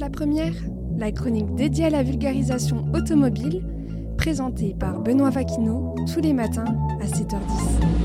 La première, la chronique dédiée à la vulgarisation automobile, présentée par Benoît Vaquineau tous les matins à 7h10.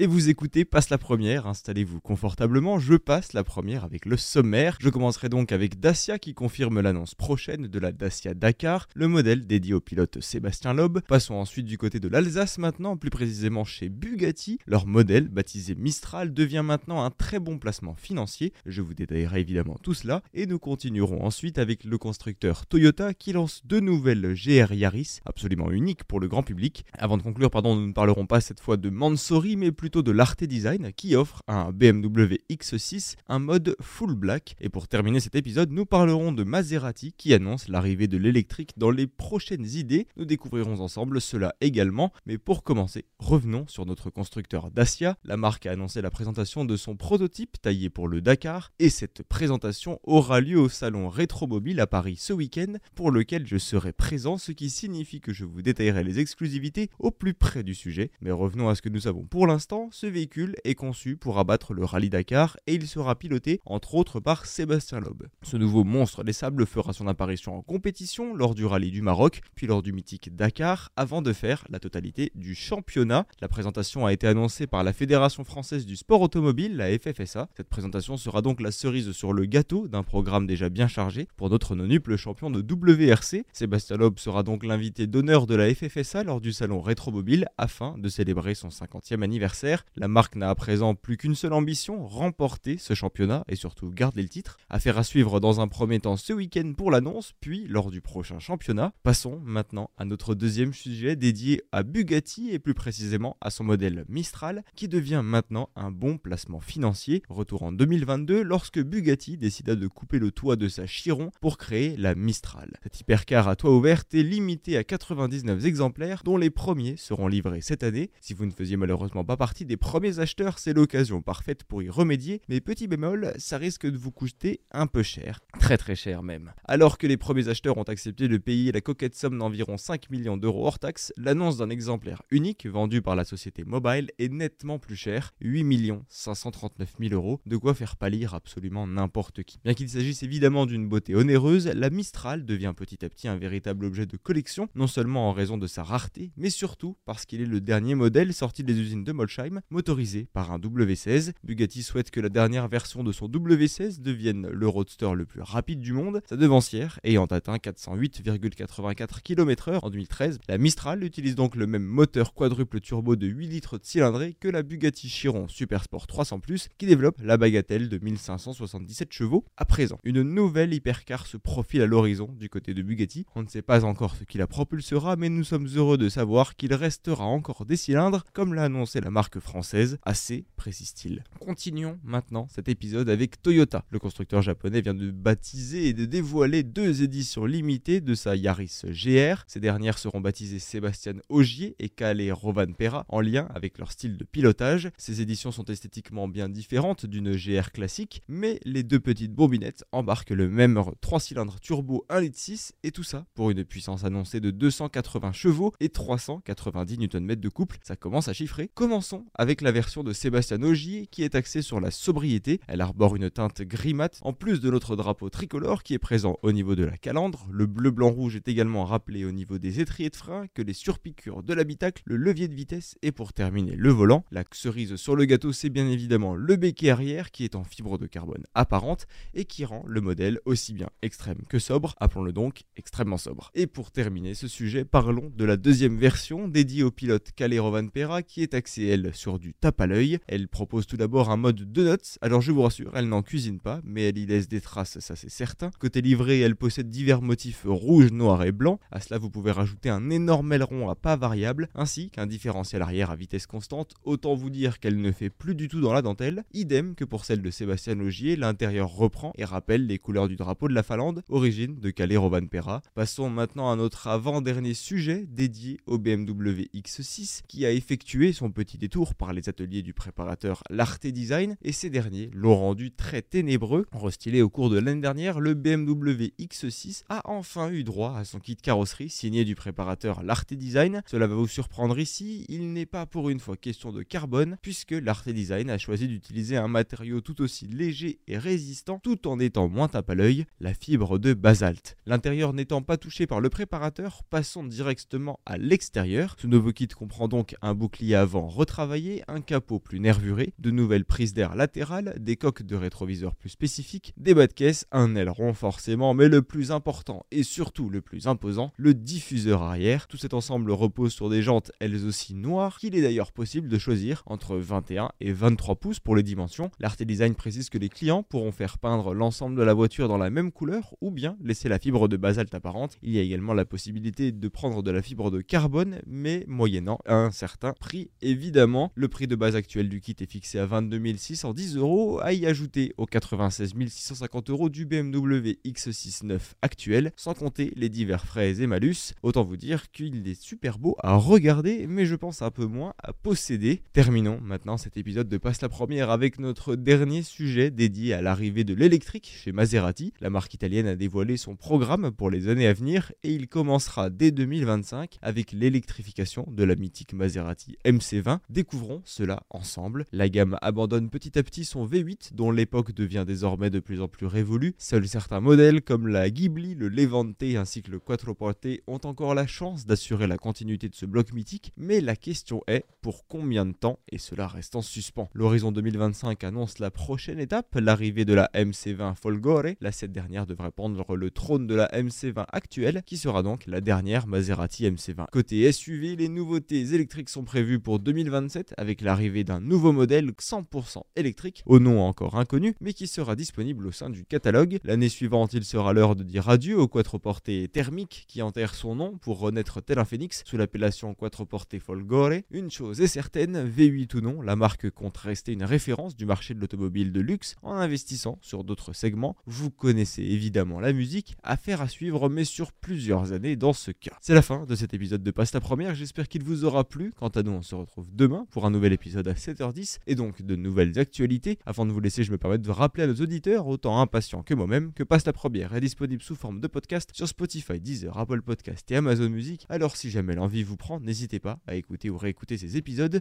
Et vous écoutez Passe la première, installez-vous confortablement, je passe la première avec le sommaire. Je commencerai donc avec Dacia qui confirme l'annonce prochaine de la Dacia Dakar, le modèle dédié au pilote Sébastien Loeb. Passons ensuite du côté de l'Alsace maintenant, plus précisément chez Bugatti. Leur modèle, baptisé Mistral, devient maintenant un très bon placement financier. Je vous détaillerai évidemment tout cela. Et nous continuerons ensuite avec le constructeur Toyota qui lance deux nouvelles GR Yaris, absolument uniques pour le grand public. Avant de conclure, pardon, nous ne parlerons pas cette fois de Mansory, mais plus de l'Arte Design qui offre un BMW X6 un mode full black. Et pour terminer cet épisode, nous parlerons de Maserati qui annonce l'arrivée de l'électrique dans les prochaines idées. Nous découvrirons ensemble cela également. Mais pour commencer, revenons sur notre constructeur Dacia. La marque a annoncé la présentation de son prototype taillé pour le Dakar et cette présentation aura lieu au salon Rétromobile à Paris ce week-end pour lequel je serai présent, ce qui signifie que je vous détaillerai les exclusivités au plus près du sujet. Mais revenons à ce que nous savons pour l'instant ce véhicule est conçu pour abattre le rallye Dakar et il sera piloté entre autres par Sébastien Loeb. Ce nouveau monstre des sables fera son apparition en compétition lors du rallye du Maroc, puis lors du mythique Dakar, avant de faire la totalité du championnat. La présentation a été annoncée par la Fédération française du sport automobile, la FFSA. Cette présentation sera donc la cerise sur le gâteau d'un programme déjà bien chargé pour notre nonuple champion de WRC. Sébastien Loeb sera donc l'invité d'honneur de la FFSA lors du salon Rétromobile afin de célébrer son 50e anniversaire la marque n'a à présent plus qu'une seule ambition, remporter ce championnat et surtout garder le titre. Affaire à suivre dans un premier temps ce week-end pour l'annonce, puis lors du prochain championnat. Passons maintenant à notre deuxième sujet dédié à Bugatti et plus précisément à son modèle Mistral qui devient maintenant un bon placement financier. Retour en 2022 lorsque Bugatti décida de couper le toit de sa Chiron pour créer la Mistral. Cette hypercar à toit ouvert est limitée à 99 exemplaires dont les premiers seront livrés cette année. Si vous ne faisiez malheureusement pas partie des premiers acheteurs, c'est l'occasion parfaite pour y remédier, mais petit bémol, ça risque de vous coûter un peu cher, très très cher même. Alors que les premiers acheteurs ont accepté de payer la coquette somme d'environ 5 millions d'euros hors taxe, l'annonce d'un exemplaire unique vendu par la société Mobile est nettement plus cher, 8 539 000 euros, de quoi faire pâlir absolument n'importe qui. Bien qu'il s'agisse évidemment d'une beauté onéreuse, la Mistral devient petit à petit un véritable objet de collection, non seulement en raison de sa rareté, mais surtout parce qu'il est le dernier modèle sorti des usines de Molsheim motorisé par un W16. Bugatti souhaite que la dernière version de son W16 devienne le roadster le plus rapide du monde, sa devancière ayant atteint 408,84 km/h en 2013. La Mistral utilise donc le même moteur quadruple turbo de 8 litres de cylindrée que la Bugatti Chiron Supersport 300 qui développe la bagatelle de 1577 chevaux. À présent, une nouvelle hypercar se profile à l'horizon du côté de Bugatti. On ne sait pas encore ce qui la propulsera, mais nous sommes heureux de savoir qu'il restera encore des cylindres, comme l'a annoncé la marque française, assez, précise-t-il. Continuons maintenant cet épisode avec Toyota. Le constructeur japonais vient de baptiser et de dévoiler deux éditions limitées de sa Yaris GR. Ces dernières seront baptisées Sébastien Ogier et Kale Rovanpera en lien avec leur style de pilotage. Ces éditions sont esthétiquement bien différentes d'une GR classique, mais les deux petites bourbinettes embarquent le même 3 cylindres turbo 1 litre 6 et tout ça pour une puissance annoncée de 280 chevaux et 390 Nm de couple. Ça commence à chiffrer. Commençons avec la version de Sébastien Ogier qui est axée sur la sobriété. Elle arbore une teinte gris mat en plus de notre drapeau tricolore qui est présent au niveau de la calandre. Le bleu blanc rouge est également rappelé au niveau des étriers de frein, que les surpiqûres de l'habitacle, le levier de vitesse et pour terminer le volant. La cerise sur le gâteau c'est bien évidemment le béquet arrière qui est en fibre de carbone apparente et qui rend le modèle aussi bien extrême que sobre, appelons-le donc extrêmement sobre. Et pour terminer ce sujet, parlons de la deuxième version dédiée au pilote Van Pera qui est axée elle sur du tape à l'œil. Elle propose tout d'abord un mode de notes. Alors je vous rassure, elle n'en cuisine pas, mais elle y laisse des traces, ça c'est certain. Côté livré, elle possède divers motifs rouge, noir et blanc. À cela, vous pouvez rajouter un énorme aileron à pas variable, ainsi qu'un différentiel arrière à vitesse constante. Autant vous dire qu'elle ne fait plus du tout dans la dentelle. Idem que pour celle de Sébastien Logier, l'intérieur reprend et rappelle les couleurs du drapeau de la Finlande, origine de Calais Rovanpera. Passons maintenant à notre avant-dernier sujet dédié au BMW X6 qui a effectué son petit détour par les ateliers du préparateur L'Arte Design et ces derniers l'ont rendu très ténébreux. Restylé au cours de l'année dernière, le BMW X6 a enfin eu droit à son kit carrosserie signé du préparateur L'Arte Design. Cela va vous surprendre ici, il n'est pas pour une fois question de carbone puisque l'Arte Design a choisi d'utiliser un matériau tout aussi léger et résistant tout en étant moins tape à l'œil, la fibre de basalte. L'intérieur n'étant pas touché par le préparateur, passons directement à l'extérieur. Ce nouveau kit comprend donc un bouclier avant retravaillé, un capot plus nervuré, de nouvelles prises d'air latérales, des coques de rétroviseur plus spécifiques, des bas de caisse, un aileron forcément, mais le plus important et surtout le plus imposant, le diffuseur arrière. Tout cet ensemble repose sur des jantes elles aussi noires, qu'il est d'ailleurs possible de choisir entre 21 et 23 pouces pour les dimensions. L'Arte Design précise que les clients pourront faire peindre l'ensemble de la voiture dans la même couleur ou bien laisser la fibre de basalte apparente. Il y a également la possibilité de prendre de la fibre de carbone, mais moyennant un certain prix évidemment. Le prix de base actuel du kit est fixé à 22 610 euros, à y ajouter aux 96 650 euros du BMW X69 actuel, sans compter les divers frais et malus. Autant vous dire qu'il est super beau à regarder, mais je pense un peu moins à posséder. Terminons maintenant cet épisode de Passe la Première avec notre dernier sujet dédié à l'arrivée de l'électrique chez Maserati. La marque italienne a dévoilé son programme pour les années à venir et il commencera dès 2025 avec l'électrification de la mythique Maserati MC20. Découvrons cela ensemble. La gamme abandonne petit à petit son V8 dont l'époque devient désormais de plus en plus révolue. Seuls certains modèles comme la Ghibli, le Levante ainsi que le Quattroporte ont encore la chance d'assurer la continuité de ce bloc mythique, mais la question est pour combien de temps? Et cela reste en suspens. L'horizon 2025 annonce la prochaine étape, l'arrivée de la MC20 Folgore. La cette dernière devrait prendre le trône de la MC20 actuelle qui sera donc la dernière Maserati MC20. Côté SUV, les nouveautés électriques sont prévues pour 2027 avec l'arrivée d'un nouveau modèle 100% électrique, au nom encore inconnu, mais qui sera disponible au sein du catalogue. L'année suivante, il sera l'heure de dire adieu au quattroporte thermique qui enterre son nom pour renaître tel un phénix sous l'appellation quattroporte Folgore. Une chose est certaine, V8 ou non, la marque compte rester une référence du marché de l'automobile de luxe en investissant sur d'autres segments. Vous connaissez évidemment la musique, affaire à suivre mais sur plusieurs années dans ce cas. C'est la fin de cet épisode de Passe la Première, j'espère qu'il vous aura plu. Quant à nous, on se retrouve demain pour un nouvel épisode à 7h10 et donc de nouvelles actualités. Avant de vous laisser, je me permets de rappeler à nos auditeurs, autant impatients que moi-même, que Passe la Première est disponible sous forme de podcast sur Spotify, Deezer, Apple Podcast et Amazon Music. Alors si jamais l'envie vous prend, n'hésitez pas à écouter ou réécouter ces épisodes